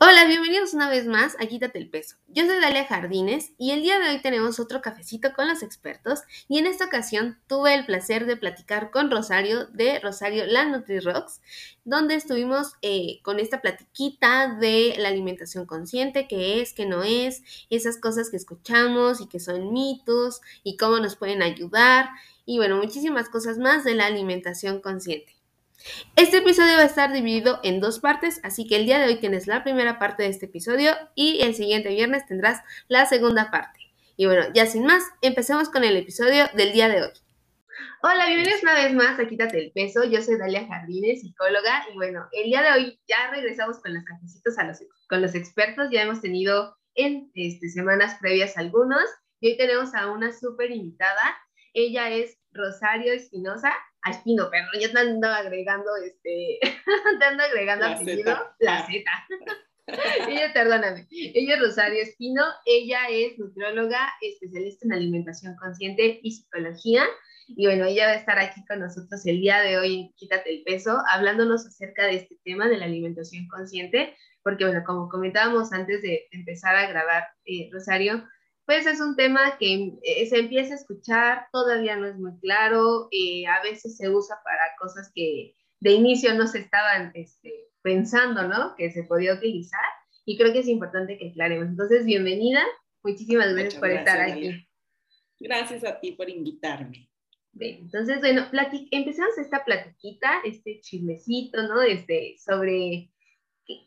Hola, bienvenidos una vez más a Quítate el Peso. Yo soy Dalia Jardines y el día de hoy tenemos otro cafecito con los expertos y en esta ocasión tuve el placer de platicar con Rosario de Rosario La NutriRocks, donde estuvimos eh, con esta platiquita de la alimentación consciente, qué es, qué no es, esas cosas que escuchamos y que son mitos y cómo nos pueden ayudar y bueno, muchísimas cosas más de la alimentación consciente. Este episodio va a estar dividido en dos partes, así que el día de hoy tienes la primera parte de este episodio y el siguiente viernes tendrás la segunda parte. Y bueno, ya sin más, empecemos con el episodio del día de hoy. Hola, bienvenidos una vez más a Quítate el Peso. Yo soy Dalia Jardines, psicóloga, y bueno, el día de hoy ya regresamos con los cafecitos a los, con los expertos. Ya hemos tenido en este, semanas previas algunos, y hoy tenemos a una súper invitada. Ella es Rosario Espinosa a Espino, pero yo te ando agregando, este, te ando agregando la apellido, la Z. ella, perdóname, ella es Rosario Espino, ella es nutrióloga, especialista en alimentación consciente y psicología. Y bueno, ella va a estar aquí con nosotros el día de hoy en Quítate el Peso, hablándonos acerca de este tema de la alimentación consciente, porque bueno, como comentábamos antes de empezar a grabar, eh, Rosario, pues es un tema que eh, se empieza a escuchar, todavía no es muy claro, eh, a veces se usa para cosas que de inicio no se estaban este, pensando, ¿no? Que se podía utilizar y creo que es importante que aclaremos. Entonces, bienvenida, muchísimas gracias por estar aquí. Gracias a ti por invitarme. Bien, entonces, bueno, empezamos esta platiquita, este chismecito, ¿no? Este, sobre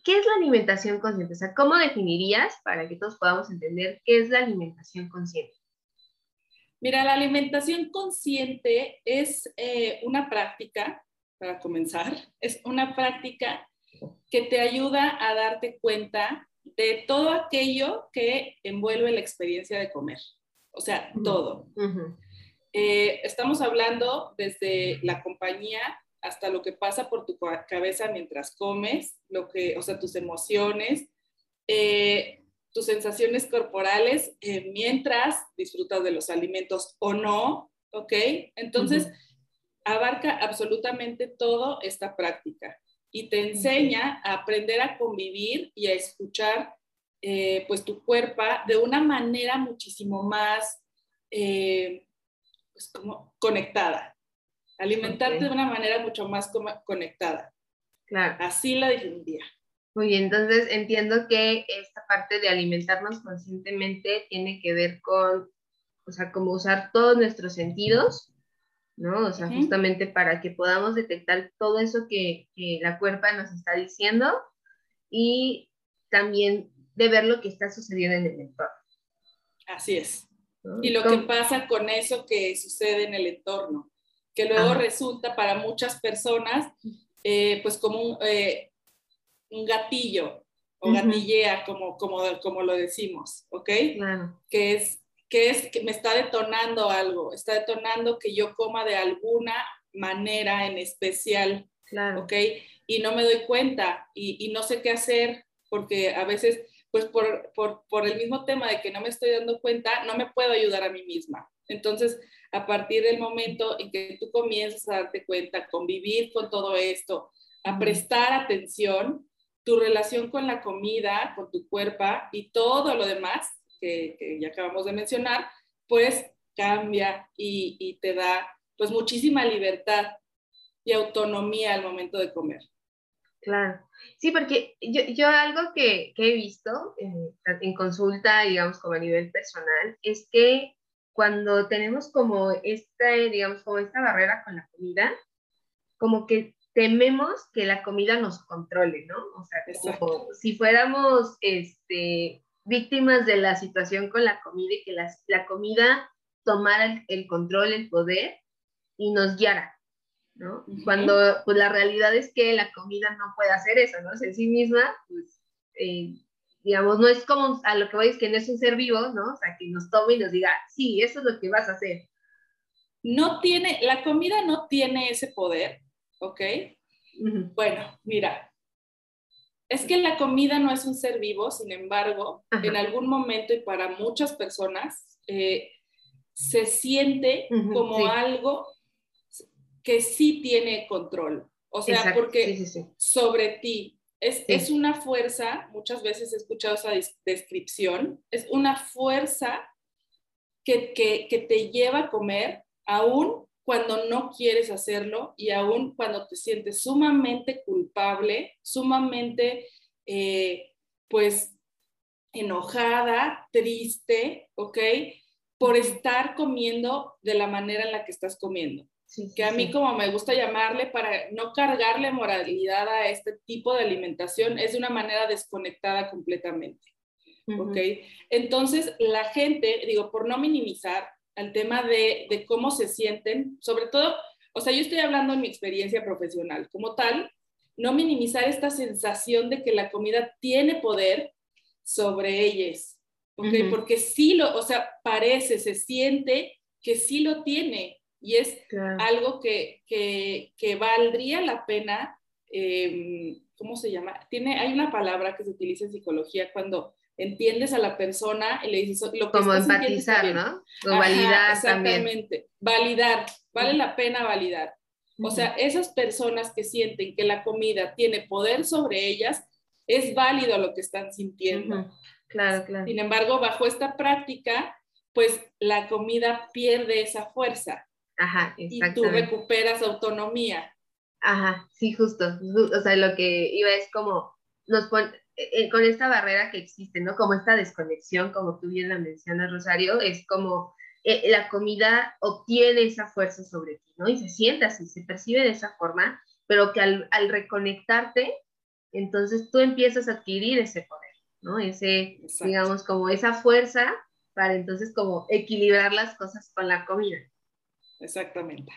¿qué es la alimentación consciente? O sea, ¿cómo definirías para que todos podamos entender qué es la alimentación consciente? Mira, la alimentación consciente es eh, una práctica, para comenzar, es una práctica que te ayuda a darte cuenta de todo aquello que envuelve la experiencia de comer. O sea, todo. Eh, estamos hablando desde la compañía hasta lo que pasa por tu cabeza mientras comes, lo que, o sea, tus emociones, eh, tus sensaciones corporales eh, mientras disfrutas de los alimentos o no, ¿ok? Entonces, abarca absolutamente todo esta práctica y te enseña a aprender a convivir y a escuchar eh, pues tu cuerpo de una manera muchísimo más pues como conectada, alimentarte de una manera mucho más conectada. Claro. Así la definiría. Muy bien, entonces entiendo que esta parte de alimentarnos conscientemente tiene que ver con, o sea, como usar todos nuestros sentidos, ¿no? O sea, justamente para que podamos detectar todo eso que, que la cuerpa nos está diciendo y también de ver lo que está sucediendo en el entorno. Así es. Y lo que pasa con eso que sucede en el entorno que luego resulta para muchas personas eh, pues como un, eh, un, gatillo o gatillea, como, como, como lo decimos, ¿ok? Que es que es que me está detonando algo, está detonando que yo coma de alguna manera en especial, claro. ¿ok? Y no me doy cuenta y, y no sé qué hacer porque a veces, pues por, por, por, el mismo tema de que no me estoy dando cuenta, no me puedo ayudar a mí misma. Entonces, a partir del momento en que tú comienzas a darte cuenta, convivir con todo esto, a prestar atención, tu relación con la comida, con tu cuerpo y todo lo demás que, ya acabamos de mencionar, pues cambia y, te da pues muchísima libertad y autonomía al momento de comer. Claro. Sí, porque yo, yo algo que, que he visto en, en, consulta, digamos, como a nivel personal, es que cuando tenemos como esta, digamos, como esta barrera con la comida, como que tememos que la comida nos controle, ¿no? O sea, como si fuéramos este, víctimas de la situación con la comida y que la, la comida tomara el, control, el poder y nos guiara, ¿no? Cuando pues la realidad es que la comida no puede hacer eso, ¿no? en sí misma, pues eh, digamos, no es como a lo que voy es que no es un ser vivo, ¿no? O sea, que nos tome y nos diga, sí, eso es lo que vas a hacer. No tiene, la comida no tiene ese poder, ¿ok? Bueno, mira, es que la comida no es un ser vivo, sin embargo, en algún momento y para muchas personas eh, se siente como algo que sí tiene control, o sea, porque sobre ti, Es, es una fuerza, muchas veces he escuchado esa descripción, es una fuerza que, que, que te lleva a comer aún cuando no quieres hacerlo y aún cuando te sientes sumamente culpable, sumamente, eh, pues, enojada, triste, ¿ok? Por estar comiendo de la manera en la que estás comiendo. Que a mí como me gusta llamarle para no cargarle moralidad a este tipo de alimentación, es de una manera desconectada completamente. ¿Ok? Entonces, la gente, digo, por no minimizar, al tema de, de cómo se sienten, sobre todo, o sea, yo estoy hablando en mi experiencia profesional, como tal, no minimizar esta sensación de que la comida tiene poder sobre ellas, ¿ok? Porque sí lo, o sea, parece, se siente que sí lo tiene y es algo que, que, que, valdría la pena, eh, ¿cómo se llama? Tiene, hay una palabra que se utiliza en psicología cuando entiendes a la persona y le dices lo que Como empatizar, ¿no? O validar exactamente. Validar, vale la pena validar. O sea, esas personas que sienten que la comida tiene poder sobre ellas, es válido lo que están sintiendo. Claro, claro. Sin embargo, bajo esta práctica, pues la comida pierde esa fuerza. Ajá, y tú recuperas autonomía. Ajá, sí, justo. O sea, lo que iba es como, nos pone, eh, con esta barrera que existe, ¿no? Como esta desconexión, como tú bien la mencionas, Rosario, es como eh, la comida obtiene esa fuerza sobre ti, ¿no? Y se siente así, se percibe de esa forma, pero que al, al reconectarte, entonces tú empiezas a adquirir ese poder, ¿no? Ese, digamos, como esa fuerza para entonces como equilibrar las cosas con la comida. Exactamente.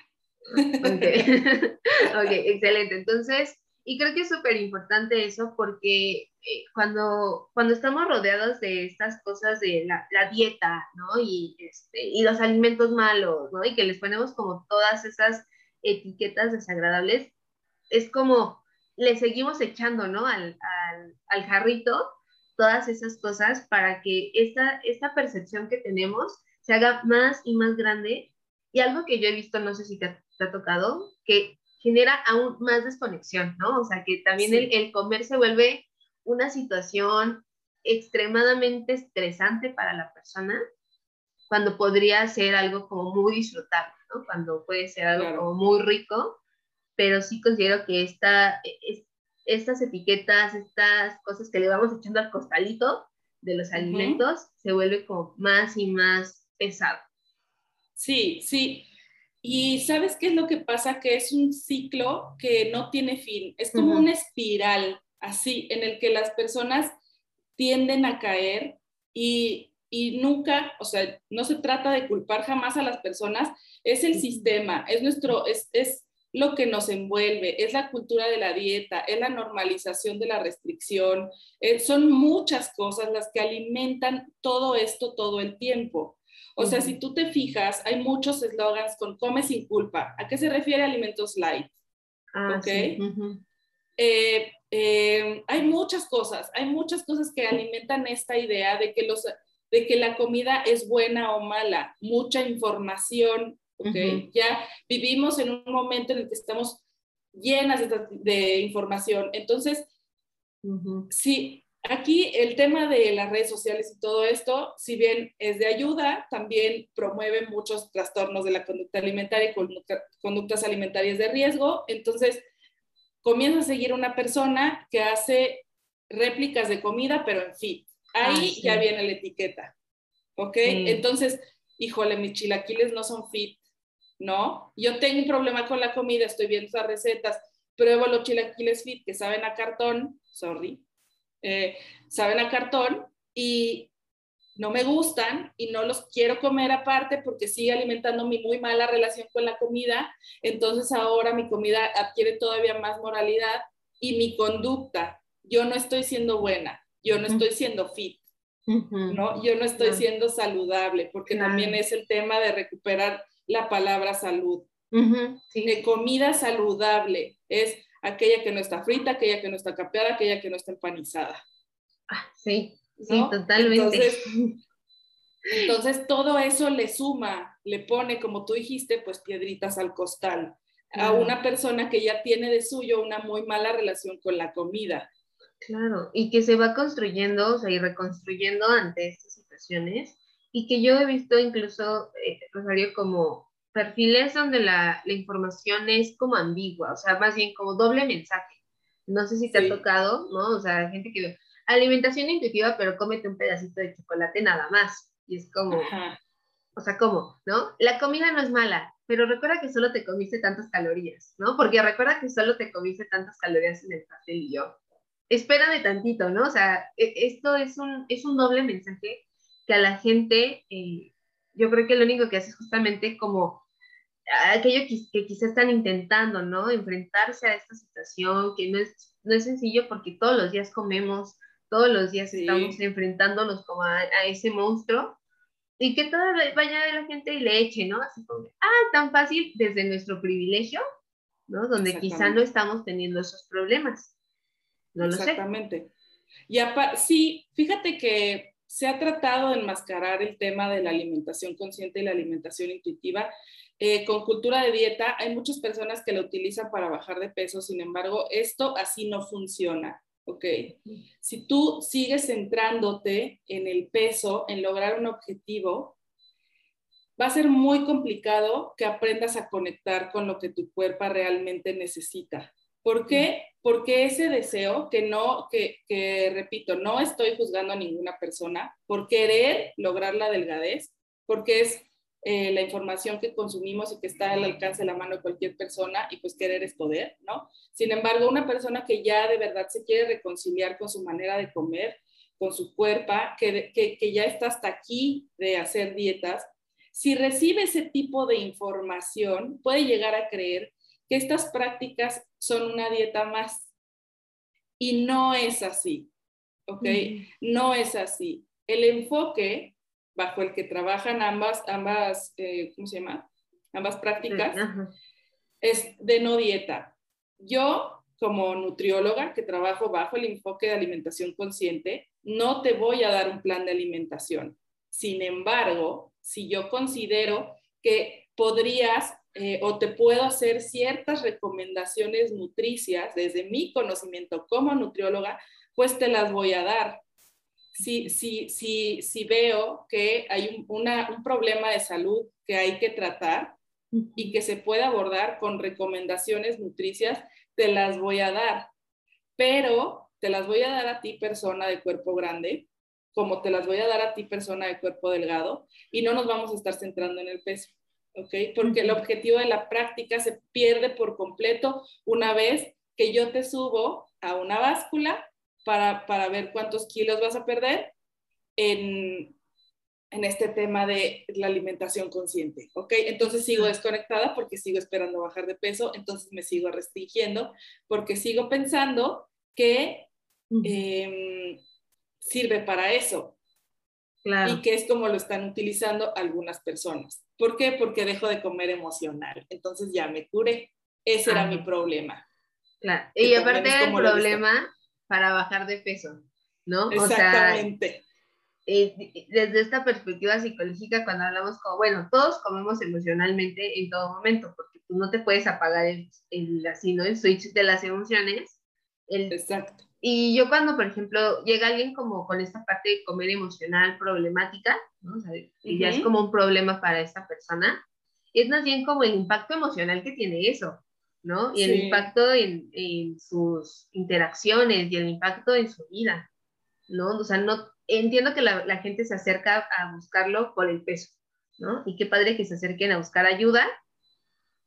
Ok, okay excelente. Entonces, y creo que es súper importante eso porque eh, cuando, cuando estamos rodeados de estas cosas de la, la dieta, ¿no? Y, este, y los alimentos malos, ¿no? Y que les ponemos como todas esas etiquetas desagradables, es como le seguimos echando, ¿no? Al, al, al jarrito todas esas cosas para que esta, esta percepción que tenemos se haga más y más grande. Y algo que yo he visto, no sé si te, te ha tocado, que genera aún más desconexión, ¿no? O sea, que también el, el, comer se vuelve una situación extremadamente estresante para la persona, cuando podría ser algo como muy disfrutable, ¿no? Cuando puede ser algo como muy rico, pero sí considero que esta, es, estas etiquetas, estas cosas que le vamos echando al costalito de los alimentos, se vuelve como más y más pesado. Sí, sí. Y ¿sabes qué es lo que pasa? Que es un ciclo que no tiene fin, es como una espiral, así, en el que las personas tienden a caer y, y, nunca, o sea, no se trata de culpar jamás a las personas, es el sistema, es nuestro, es, es lo que nos envuelve, es la cultura de la dieta, es la normalización de la restricción, eh, son muchas cosas las que alimentan todo esto todo el tiempo. O sea, si tú te fijas, hay muchos eslogans con come sin culpa. ¿A qué se refiere alimentos light? Ah, ¿Ok? Eh, eh, hay muchas cosas, hay muchas cosas que alimentan esta idea de que, los, de que la comida es buena o mala, mucha información, ¿ok? Ya vivimos en un momento en el que estamos llenas de, información. Entonces, sí, Aquí el tema de las redes sociales y todo esto, si bien es de ayuda, también promueve muchos trastornos de la conducta alimentaria y conductas alimentarias de riesgo. Entonces, comienza a seguir una persona que hace réplicas de comida, pero en fit. Ahí ah, ya viene la etiqueta. ¿Ok? Entonces, híjole, mis chilaquiles no son fit, ¿no? Yo tengo un problema con la comida, estoy viendo esas recetas, pruebo los chilaquiles fit que saben a cartón, sorry, eh, saben a cartón y no me gustan y no los quiero comer aparte porque sigue alimentando mi muy mala relación con la comida, entonces ahora mi comida adquiere todavía más moralidad y mi conducta, yo no estoy siendo buena, yo no estoy siendo fit, ¿no? Yo no estoy siendo saludable, porque también es el tema de recuperar la palabra salud. De comida saludable es aquella que no está frita, aquella que no está capeada, aquella que no está empanizada. Ah, sí, sí, totalmente. Entonces, entonces, todo eso le suma, le pone, como tú dijiste, pues piedritas al costal a una persona que ya tiene de suyo una muy mala relación con la comida. Claro, y que se va construyendo, o sea, y reconstruyendo ante estas situaciones, y que yo he visto incluso, eh, Rosario, como perfiles donde la, la, información es como ambigua, o sea, más bien como doble mensaje. No sé si te ha tocado, ¿no? O sea, gente que ve alimentación intuitiva, pero cómete un pedacito de chocolate nada más. Y es como, o sea, ¿cómo? ¿No? La comida no es mala, pero recuerda que solo te comiste tantas calorías, ¿no? Porque recuerda que solo te comiste tantas calorías en el pastel y yo espérame tantito, ¿no? O sea, e, esto es un, es un doble mensaje que a la gente, eh, yo creo que lo único que hace es justamente como aquello que, que quizás están intentando, ¿no? Enfrentarse a esta situación, que no es, no es sencillo porque todos los días comemos, todos los días estamos enfrentándonos como a, ese monstruo, y que toda vaya de la gente y le eche, ¿no? Así como, ah, tan fácil desde nuestro privilegio, ¿no? Donde quizá no estamos teniendo esos problemas. No lo Exactamente. Y sí, fíjate que se ha tratado de enmascarar el tema de la alimentación consciente y la alimentación intuitiva. Eh, con cultura de dieta, hay muchas personas que la utilizan para bajar de peso, sin embargo, esto así no funciona. ¿ok? Si tú sigues centrándote en el peso, en lograr un objetivo, va a ser muy complicado que aprendas a conectar con lo que tu cuerpo realmente necesita. ¿Por qué? Porque ese deseo, que no, que, que, repito, no estoy juzgando a ninguna persona por querer lograr la delgadez, porque es eh, la información que consumimos y que está al alcance de la mano de cualquier persona y pues querer es poder, ¿no? Sin embargo, una persona que ya de verdad se quiere reconciliar con su manera de comer, con su cuerpo, que, que, que ya está hasta aquí de hacer dietas, si recibe ese tipo de información, puede llegar a creer que estas prácticas son una dieta más. Y no es así, ¿ok? No es así. El enfoque bajo el que trabajan ambas, ambas eh, ¿cómo se llama? Ambas prácticas es de no dieta. Yo, como nutrióloga que trabajo bajo el enfoque de alimentación consciente, no te voy a dar un plan de alimentación. Sin embargo, si yo considero que podrías eh, o te puedo hacer ciertas recomendaciones nutricias desde mi conocimiento como nutrióloga, pues te las voy a dar. Si, si, si, si veo que hay un, un problema de salud que hay que tratar y que se puede abordar con recomendaciones nutricias, te las voy a dar. Pero te las voy a dar a ti, persona de cuerpo grande, como te las voy a dar a ti, persona de cuerpo delgado, y no nos vamos a estar centrando en el peso. ¿Ok? Porque el objetivo de la práctica se pierde por completo una vez que yo te subo a una báscula para, para ver cuántos kilos vas a perder en, en, este tema de la alimentación consciente, ¿ok? Entonces sigo desconectada porque sigo esperando bajar de peso, entonces me sigo restringiendo porque sigo pensando que eh, sirve para eso. Claro. Y que es como lo están utilizando algunas personas. ¿Por qué? Porque dejo de comer emocional. Entonces ya me curé. Ese era mi problema. Claro. Y aparte el problema para bajar de peso, ¿no? Exactamente. Eh, desde esta perspectiva psicológica, cuando hablamos como, bueno, todos comemos emocionalmente en todo momento, porque tú no te puedes apagar el, el, así, ¿no? el switch de las emociones. El, Exacto. Y yo cuando, por ejemplo, llega alguien como con esta parte de comer emocional problemática, ¿no? O sea, y ya es como un problema para esta persona, es más bien como el impacto emocional que tiene eso, ¿no? Y el impacto en, en, sus interacciones y el impacto en su vida, ¿no? O sea, no, entiendo que la, la gente se acerca a buscarlo por el peso, ¿no? Y qué padre que se acerquen a buscar ayuda,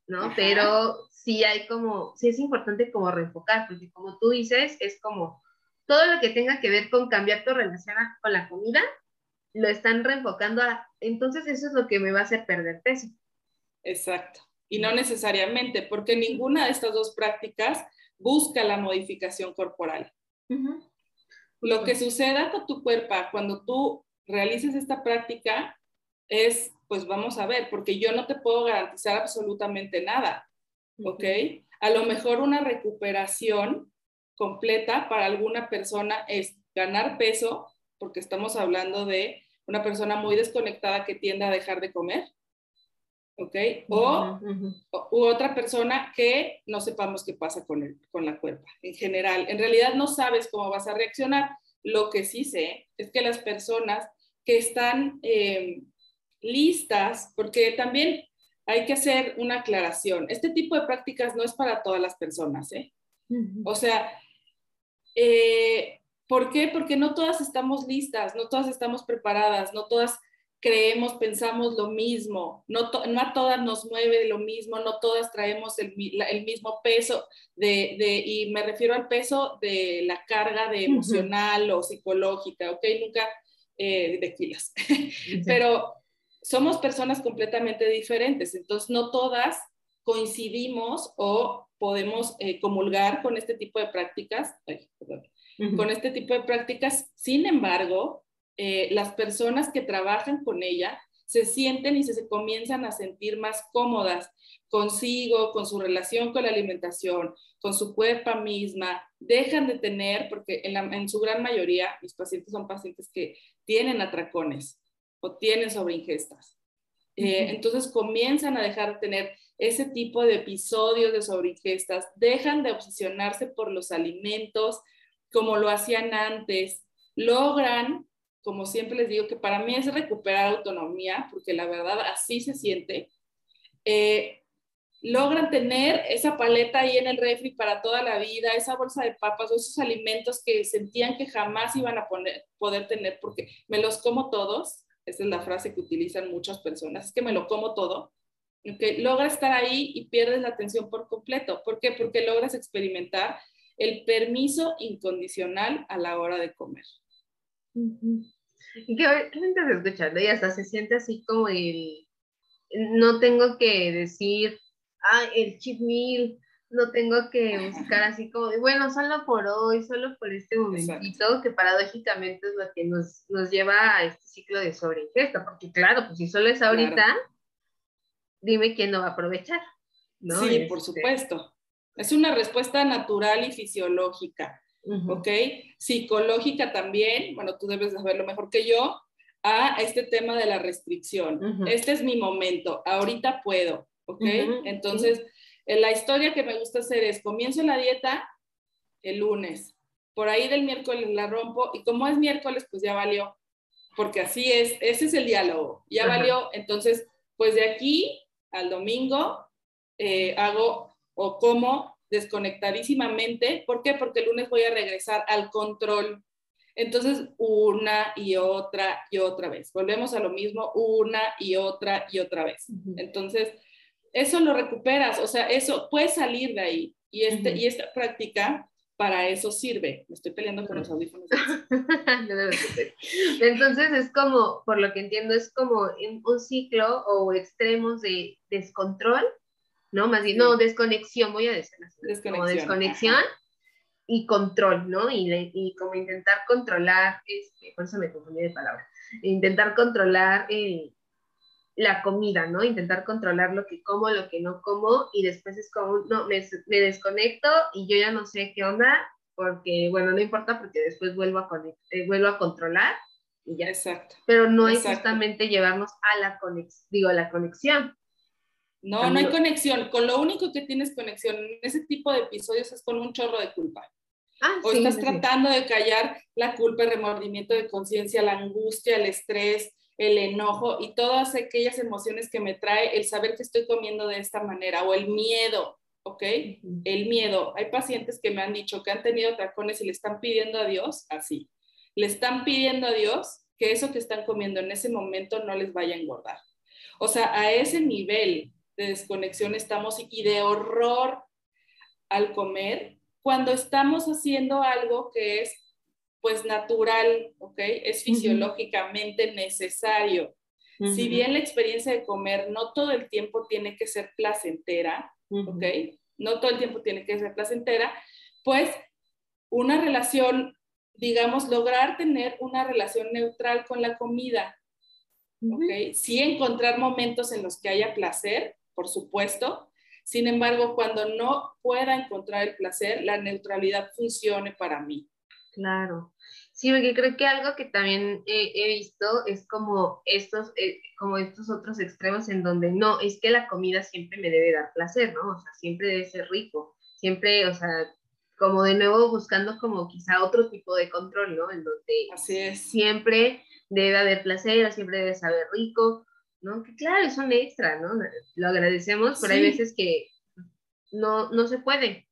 ¿no? Pero sí hay como, sí es importante como reenfocar, porque como tú dices, es como todo lo que tenga que ver con cambiar tu relación con la comida, lo están reenfocando a, entonces eso es lo que me va a hacer perder peso. Exacto. Y no necesariamente, porque ninguna de estas dos prácticas busca la modificación corporal. Lo que suceda con tu cuerpo cuando tú realices esta práctica es, pues vamos a ver, porque yo no te puedo garantizar absolutamente nada. ¿ok? A lo mejor una recuperación completa para alguna persona es ganar peso, porque estamos hablando de una persona muy desconectada que tiende a dejar de comer, ¿ok? O, u otra persona que no sepamos qué pasa con, el, con la cuerpa en general. En realidad no sabes cómo vas a reaccionar. Lo que sí sé es que las personas que están eh, listas, porque también hay que hacer una aclaración. Este tipo de prácticas no es para todas las personas, ¿eh? O sea, eh, ¿por qué? Porque no todas estamos listas, no todas estamos preparadas, no todas creemos, pensamos lo mismo, no, no a todas nos mueve lo mismo, no todas traemos el, el mismo peso, de, de, y me refiero al peso de la carga de emocional o psicológica, ¿ok? Nunca eh, de kilos, pero somos personas completamente diferentes, entonces no todas coincidimos o podemos eh, comulgar con este tipo de prácticas, con este tipo de prácticas, sin embargo, eh, las personas que trabajan con ella se sienten y se, comienzan a sentir más cómodas consigo, con su relación con la alimentación, con su cuerpo misma, dejan de tener, porque en, su gran mayoría mis pacientes son pacientes que tienen atracones o tienen sobreingestas. Eh, entonces comienzan a dejar de tener ese tipo de episodios de sobreingestas, dejan de obsesionarse por los alimentos como lo hacían antes, logran como siempre les digo, que para mí es recuperar autonomía, porque la verdad así se siente, eh, logran tener esa paleta ahí en el refri para toda la vida, esa bolsa de papas o esos alimentos que sentían que jamás iban a poder tener porque me los como todos, esa es la frase que utilizan muchas personas, es que me lo como todo, que logra estar ahí y pierdes la atención por completo. ¿Por qué? Porque logras experimentar el permiso incondicional a la hora de comer. Y que estás escuchando y hasta se siente así como el, no tengo que decir, ah, el cheat meal, no tengo que buscar así como de, bueno, solo por hoy, solo por este momentito, que paradójicamente es lo que nos, nos, lleva a este ciclo de sobreingesta, porque claro, pues si solo es ahorita, dime quién no va a aprovechar. ¿no? Sí, por este supuesto. Es una respuesta natural y fisiológica. ¿ok? Psicológica también, bueno, tú debes saberlo mejor que yo, a este tema de la restricción. Este es mi momento, ahorita puedo, ¿ok? Entonces, la historia que me gusta hacer es, comienzo la dieta el lunes, por ahí del miércoles la rompo y como es miércoles, pues ya valió, porque así es, ese es el diálogo, ya valió, entonces, pues de aquí al domingo eh, hago o como desconectadísimamente. ¿Por qué? Porque el lunes voy a regresar al control. Entonces, una y otra y otra vez. Volvemos a lo mismo una y otra y otra vez. Entonces, eso lo recuperas, o sea, eso puede salir de ahí. Y, este, y esta práctica para eso sirve. Me estoy peleando con los audífonos. Entonces es como, por lo que entiendo, es como un ciclo o extremos de descontrol ¿no? Más bien, no, desconexión, voy a decir desconexión. Como desconexión y control, ¿no? Y, y, como intentar controlar, este, por eso me confundí de palabra, intentar controlar la comida, ¿no? Intentar controlar lo que como, lo que no como, y después es como, no, me, me desconecto y yo ya no sé qué onda, porque, bueno, no importa porque después vuelvo a, eh, vuelvo a controlar y ya. Exacto. Pero no es justamente llevarnos a la conexión, digo, la conexión, no, no hay conexión. Con lo único que tienes conexión en ese tipo de episodios es con un chorro de culpa. Ah, o estás tratando de callar la culpa, el remordimiento de conciencia, la angustia, el estrés, el enojo y todas aquellas emociones que me trae el saber que estoy comiendo de esta manera o el miedo, ¿ok? El miedo. Hay pacientes que me han dicho que han tenido tacones y le están pidiendo a Dios así. Le están pidiendo a Dios que eso que están comiendo en ese momento no les vaya a engordar. O sea, a ese nivel de desconexión estamos y de horror al comer cuando estamos haciendo algo que es pues natural, ¿ok? Es fisiológicamente necesario. Si bien la experiencia de comer no todo el tiempo tiene que ser placentera, ¿ok? No todo el tiempo tiene que ser placentera, pues una relación, digamos, lograr tener una relación neutral con la comida, ¿ok? Sí encontrar momentos en los que haya placer, por supuesto. Sin embargo, cuando no pueda encontrar el placer, la neutralidad funcione para mí. Claro. Sí, porque creo que algo que también he, visto es como estos, eh, como estos otros extremos en donde no, es que la comida siempre me debe dar placer, ¿no? O sea, siempre debe ser rico, siempre, o sea, como de nuevo buscando como quizá otro tipo de control, ¿no? En donde Así es. siempre debe haber placer, siempre debe saber rico, ¿no? Que claro, es un extra, ¿no? Lo agradecemos, pero hay veces que no, no se puede,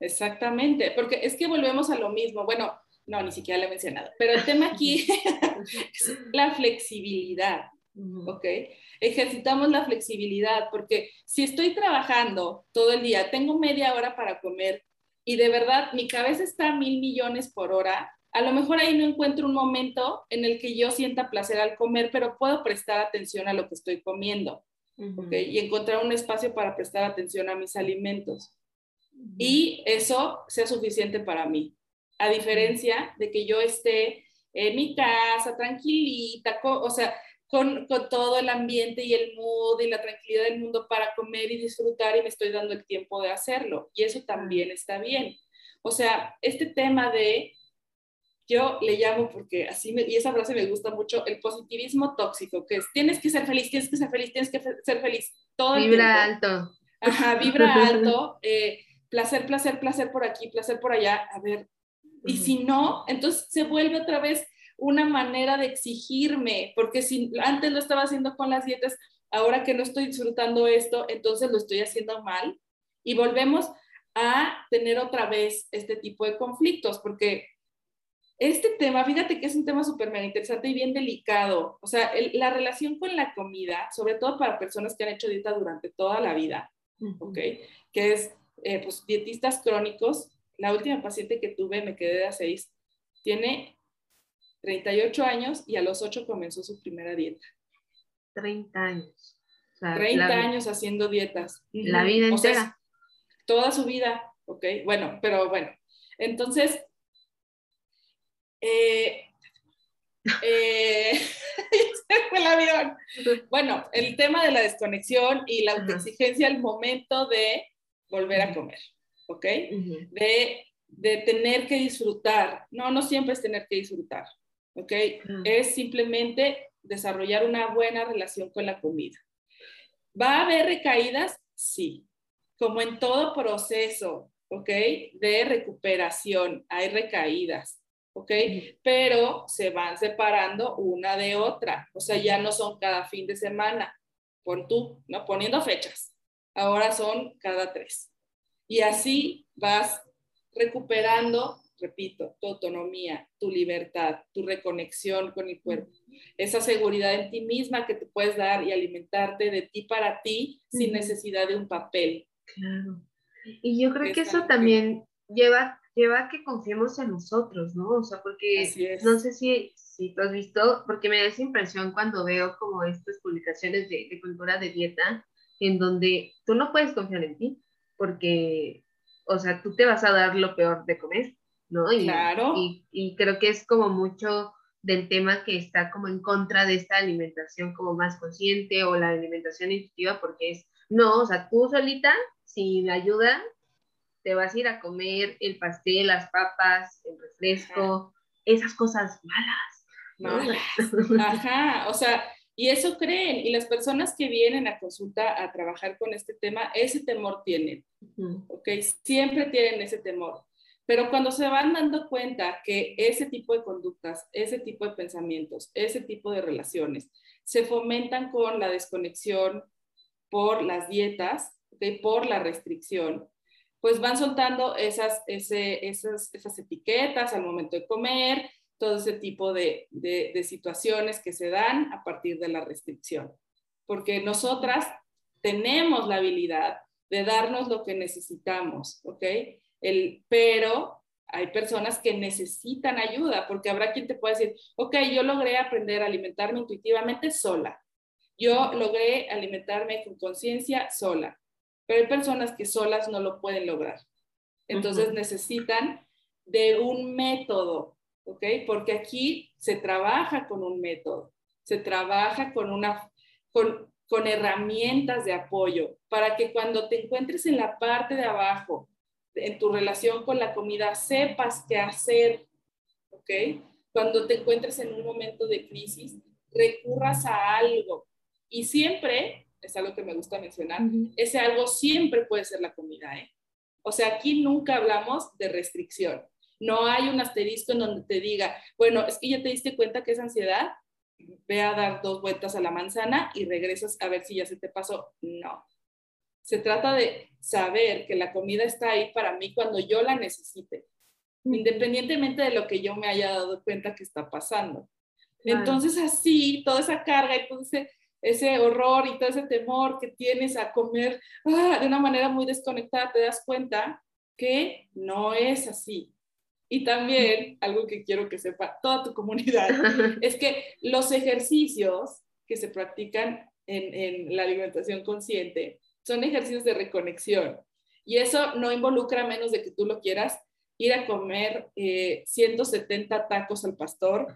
Exactamente, porque es que volvemos a lo mismo. Bueno, no, ni siquiera lo he mencionado, pero el tema aquí es la flexibilidad, ¿ok? Ejercitamos la flexibilidad porque si estoy trabajando todo el día, tengo media hora para comer y de verdad mi cabeza está a mil millones por hora, a lo mejor ahí no encuentro un momento en el que yo sienta placer al comer, pero puedo prestar atención a lo que estoy comiendo, ¿ok? Y encontrar un espacio para prestar atención a mis alimentos y eso sea suficiente para mí. A diferencia de que yo esté en mi casa tranquilita, o sea, con, con, todo el ambiente y el mood y la tranquilidad del mundo para comer y disfrutar y me estoy dando el tiempo de hacerlo. Y eso también está bien. O sea, este tema de, yo le llamo porque así, me, y esa frase me gusta mucho, el positivismo tóxico, que es, tienes que ser feliz, tienes que ser feliz, tienes que ser feliz todo el Vibra alto. Ajá, vibra alto. Eh, placer, placer, placer por aquí, placer por allá, a ver, y si no, entonces se vuelve otra vez una manera de exigirme, porque si antes lo estaba haciendo con las dietas, ahora que no estoy disfrutando esto, entonces lo estoy haciendo mal. Y volvemos a tener otra vez este tipo de conflictos, porque este tema, fíjate que es un tema súper interesante y bien delicado, o sea, la relación con la comida, sobre todo para personas que han hecho dieta durante toda la vida, ¿ok? Que es eh, pues, dietistas crónicos. La última paciente que tuve, me quedé de a seis, tiene 38 años y a los 8 comenzó su primera dieta. 30 años. 30 años haciendo dietas. La vida entera. toda su vida, ¿ok? Bueno, pero bueno. Entonces, eh, eh, fue el avión. Bueno, el tema de la desconexión y la autoexigencia al momento de volver a comer, ¿ok? de, de, tener que disfrutar. No, no siempre es tener que disfrutar, ¿ok? Es simplemente desarrollar una buena relación con la comida. ¿Va a haber recaídas? Sí. Como en todo proceso, ¿ok? De recuperación, hay recaídas, ¿ok? Pero se van separando una de otra, o sea, ya no son cada fin de semana, por tú, ¿no? Poniendo fechas ahora son cada tres. Y así vas recuperando, repito, tu autonomía, tu libertad, tu reconexión con el cuerpo, esa seguridad en ti misma que te puedes dar y alimentarte de ti para ti sin necesidad de un papel. Claro. Y yo creo que eso también lleva, lleva a que confiemos en nosotros, ¿no? O sea, porque no sé si, si tú has visto, porque me da esa impresión cuando veo como estas publicaciones de, de cultura de dieta, en donde tú no puedes confiar en ti, porque, o sea, tú te vas a dar lo peor de comer, ¿no? Y, claro. Y, creo que es como mucho del tema que está como en contra de esta alimentación como más consciente o la alimentación intuitiva, porque es, no, o sea, tú solita, sin ayuda, te vas a ir a comer el pastel, las papas, el refresco, esas cosas malas. Malas. Ajá, o sea, y eso creen, y las personas que vienen a consulta a trabajar con este tema, ese temor tienen, ¿ok? Siempre tienen ese temor. Pero cuando se van dando cuenta que ese tipo de conductas, ese tipo de pensamientos, ese tipo de relaciones se fomentan con la desconexión por las dietas, ¿okay? por la restricción, pues van soltando esas, esas, esas etiquetas al momento de comer, todo ese tipo de, situaciones que se dan a partir de la restricción. Porque nosotras tenemos la habilidad de darnos lo que necesitamos, ¿ok? El, pero hay personas que necesitan ayuda, porque habrá quien te pueda decir, ok, yo logré aprender a alimentarme intuitivamente sola, yo logré alimentarme con conciencia sola, pero hay personas que solas no lo pueden lograr. Entonces necesitan de un método ¿ok? Porque aquí se trabaja con un método, se trabaja con, una, con, con herramientas de apoyo para que cuando te encuentres en la parte de abajo, en tu relación con la comida, sepas qué hacer ¿ok? Cuando te encuentres en un momento de crisis, recurras a algo. Y siempre, es algo que me gusta mencionar, ese algo siempre puede ser la comida, ¿eh? O sea, aquí nunca hablamos de restricción. No hay un asterisco en donde te diga, bueno, es que ya te diste cuenta que es ansiedad, ve a dar dos vueltas a la manzana y regresas a ver si ya se te pasó. No. Se trata de saber que la comida está ahí para mí cuando yo la necesite, independientemente de lo que yo me haya dado cuenta que está pasando. Entonces así, toda esa carga y todo ese, horror y todo ese temor que tienes a comer ah, de una manera muy desconectada, te das cuenta que no es así. Y también, algo que quiero que sepa toda tu comunidad, es que los ejercicios que se practican en, en, la alimentación consciente son ejercicios de reconexión. Y eso no involucra menos de que tú lo quieras ir a comer 170 eh, tacos al pastor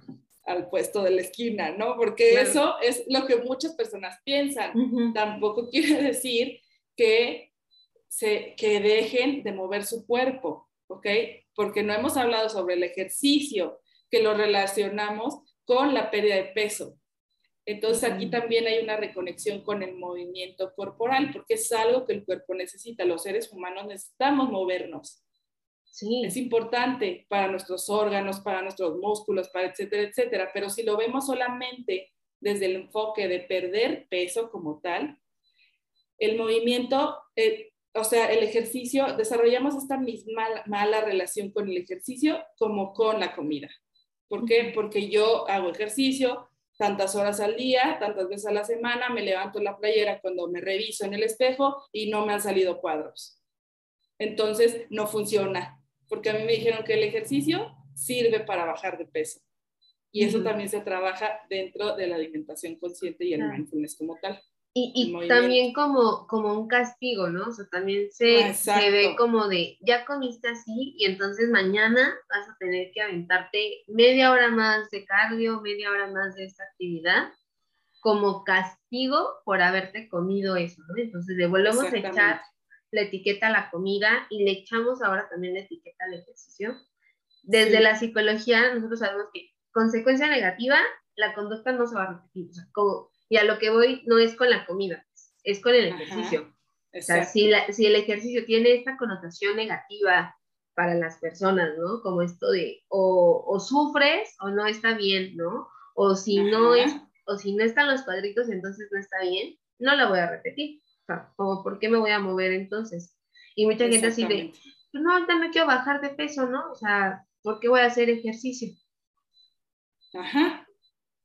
al puesto de la esquina, ¿no? Porque eso es lo que muchas personas piensan. Tampoco quiere decir que, se, que dejen de mover su cuerpo, ¿ok? Porque no hemos hablado sobre el ejercicio, que lo relacionamos con la pérdida de peso. Entonces aquí también hay una reconexión con el movimiento corporal, porque es algo que el cuerpo necesita. Los seres humanos necesitamos movernos. Es importante para nuestros órganos, para nuestros músculos, para etcétera, etcétera. Pero si lo vemos solamente desde el enfoque de perder peso como tal, el movimiento, eh, o sea, el ejercicio, desarrollamos esta misma mala relación con el ejercicio como con la comida. ¿Por qué? Porque yo hago ejercicio tantas horas al día, tantas veces a la semana, me levanto la playera cuando me reviso en el espejo y no me han salido cuadros. Entonces, no funciona porque a mí me dijeron que el ejercicio sirve para bajar de peso. Y eso también se trabaja dentro de la alimentación consciente y el mindfulness como tal. Y, y también como, como un castigo, ¿no? O sea, también se, se, ve como de, ya comiste así y entonces mañana vas a tener que aventarte media hora más de cardio, media hora más de esta actividad, como castigo por haberte comido eso, ¿no? Entonces le volvemos a echar la etiqueta a la comida y le echamos ahora también la etiqueta al ejercicio. Desde la psicología, nosotros sabemos que consecuencia negativa, la conducta no se va a repetir. O sea, como, y a lo que voy no es con la comida, es con el ejercicio. o sea, si, si el ejercicio tiene esta connotación negativa para las personas, ¿no? Como esto de o, o sufres o no está bien, ¿no? O si no es, o si no están los cuadritos, entonces no está bien, no la voy a repetir como, ¿por qué me voy a mover entonces? Y mucha gente así de, pues no, ahorita no quiero bajar de peso, ¿no? O sea, ¿por qué voy a hacer ejercicio? Ajá.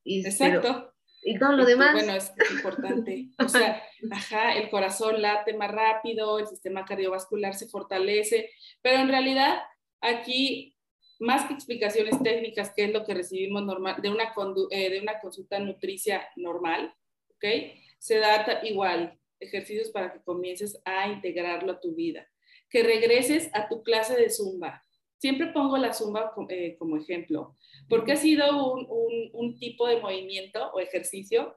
Exacto. Y todo lo demás. Bueno, es importante. O sea, ajá, el corazón late más rápido, el sistema cardiovascular se fortalece, pero en realidad aquí, más que explicaciones técnicas, que es lo que recibimos normal, de una, eh, de una consulta nutricia normal, ¿ok? Se da igual ejercicios para que comiences a integrarlo a tu vida. Que regreses a tu clase de zumba. Siempre pongo la zumba eh, como ejemplo, porque ha sido un, un, tipo de movimiento o ejercicio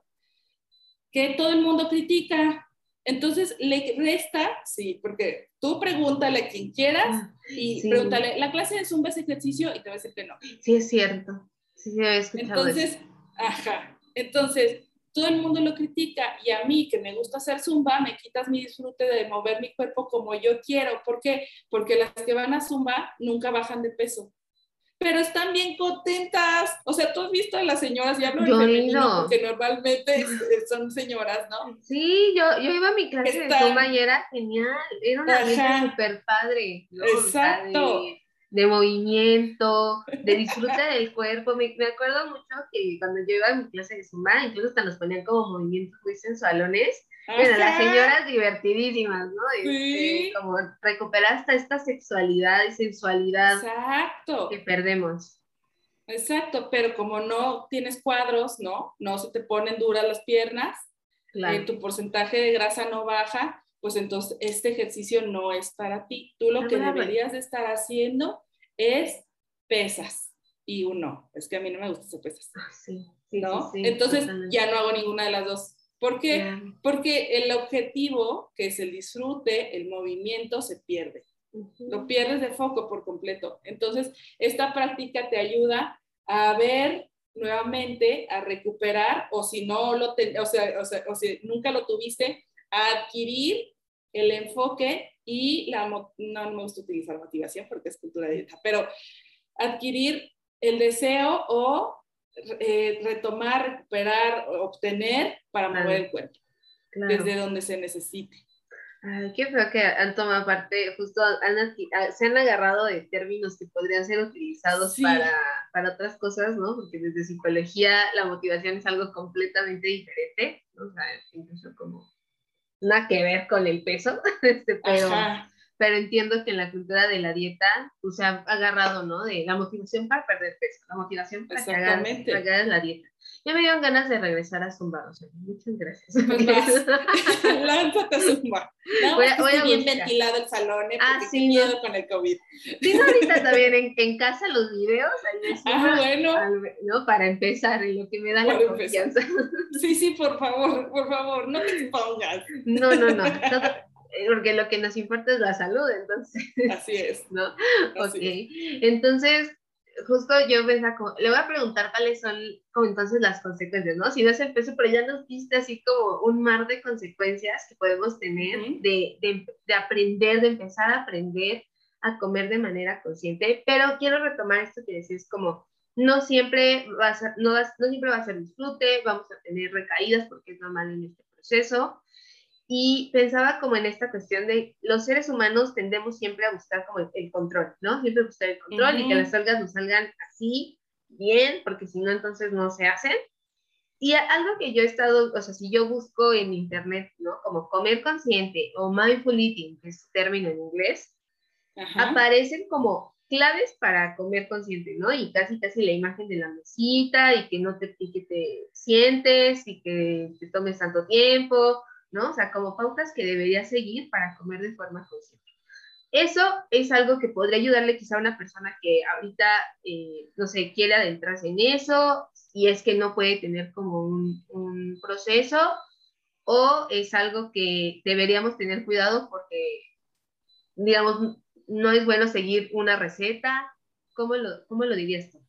que todo el mundo critica. Entonces, le resta, sí, porque tú pregúntale a quien quieras y pregúntale, ¿la clase de zumba es ejercicio? Y te va a decir que no. Sí, es cierto. Sí, Entonces, ajá. Entonces, todo el mundo lo critica y a mí que me gusta hacer zumba, me quitas mi disfrute de mover mi cuerpo como yo quiero. ¿Por qué? Porque las que van a zumba nunca bajan de peso. Pero están bien contentas. O sea, tú has visto a las señoras, ya hablo en femenino porque normalmente son señoras, ¿no? Sí, yo, yo iba a mi clase de zumba y era genial. Era una vida súper padre. Exacto de movimiento, de disfrute del cuerpo. Me, me, acuerdo mucho que cuando yo iba a mi clase de Zumba, incluso hasta nos ponían como movimientos muy sensualones. Bueno, las señoras divertidísimas, ¿no? Este, como recuperar hasta esta sexualidad y sensualidad Exacto. que perdemos. Exacto, pero como no tienes cuadros, ¿no? No se te ponen duras las piernas, claro. Eh, tu porcentaje de grasa no baja, pues entonces este ejercicio no es para ti. Tú lo que deberías de estar haciendo es pesas y uno, es que a mí no me gusta hacer pesas. Ah, sí, ¿no? entonces ya no hago ninguna de las dos. ¿Por qué? Porque el objetivo, que es el disfrute, el movimiento, se pierde. lo pierdes de foco por completo. Entonces, esta práctica te ayuda a ver nuevamente, a recuperar, o si no lo, o, sea, o, si nunca lo tuviste, a adquirir el enfoque y la, no, no me gusta utilizar motivación porque es cultura de dieta, pero adquirir el deseo o eh, retomar, recuperar, obtener para mover el cuerpo, desde donde se necesite. Ay, qué feo que han tomado parte, justo han, se han agarrado de términos que podrían ser utilizados para, para, otras cosas, ¿no? Porque desde psicología la motivación es algo completamente diferente, ¿no? o sea, incluso como nada que ver con el peso, este, pero, pero entiendo que en la cultura de la dieta pues, se ha agarrado, ¿no? De la motivación para perder peso, la motivación para que hagas, la dieta. Ya me dieron ganas de regresar a Zumba, o sea, muchas gracias. Lánzate a Zumba. No, voy a, bien ventilado el salón, ¿eh? ah, sí, miedo con el COVID. Sí, ahorita también en, en, casa los videos, ahí ah, bueno. ¿no? Para empezar, y lo que me da la confianza. Sí, sí, por favor, por favor, no te expongas. No, no, no. porque lo que nos importa es la salud, entonces. Así es. ¿No? ok. Entonces, justo yo pensaba como, le voy a preguntar cuáles son como entonces las consecuencias, ¿no? Si no es el peso, pero ya nos diste así como un mar de consecuencias que podemos tener de, de, de, aprender, de empezar a aprender a comer de manera consciente, pero quiero retomar esto que decís como, no siempre va a ser, no, no siempre va a ser disfrute, vamos a tener recaídas porque es normal en este proceso, y pensaba como en esta cuestión de los seres humanos tendemos siempre a buscar como el, control, ¿no? Siempre buscar el control y que las algas nos salgan así, bien, porque si no, entonces no se hacen. Y algo que yo he estado, o sea, si yo busco en internet, ¿no? Como comer consciente o mindful eating, que es término en inglés, aparecen como claves para comer consciente, ¿no? Y casi casi la imagen de la mesita y que no te, y que te sientes y que te tomes tanto tiempo ¿no? O sea, como pautas que debería seguir para comer de forma consciente. Eso es algo que podría ayudarle quizá a una persona que ahorita, eh, no sé, quiere adentrarse en eso y es que no puede tener como un, un proceso o es algo que deberíamos tener cuidado porque, digamos, no es bueno seguir una receta. ¿Cómo lo, cómo lo dirías tú?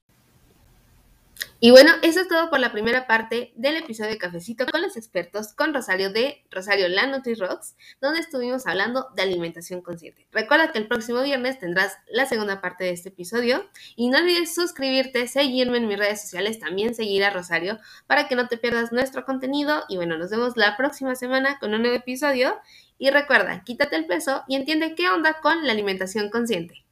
Y bueno, eso es todo por la primera parte del episodio de Cafecito con los expertos con Rosario de Rosario La Rocks, donde estuvimos hablando de alimentación consciente. Recuerda que el próximo viernes tendrás la segunda parte de este episodio y no olvides suscribirte, seguirme en mis redes sociales, también seguir a Rosario para que no te pierdas nuestro contenido y bueno, nos vemos la próxima semana con un nuevo episodio y recuerda, quítate el peso y entiende qué onda con la alimentación consciente.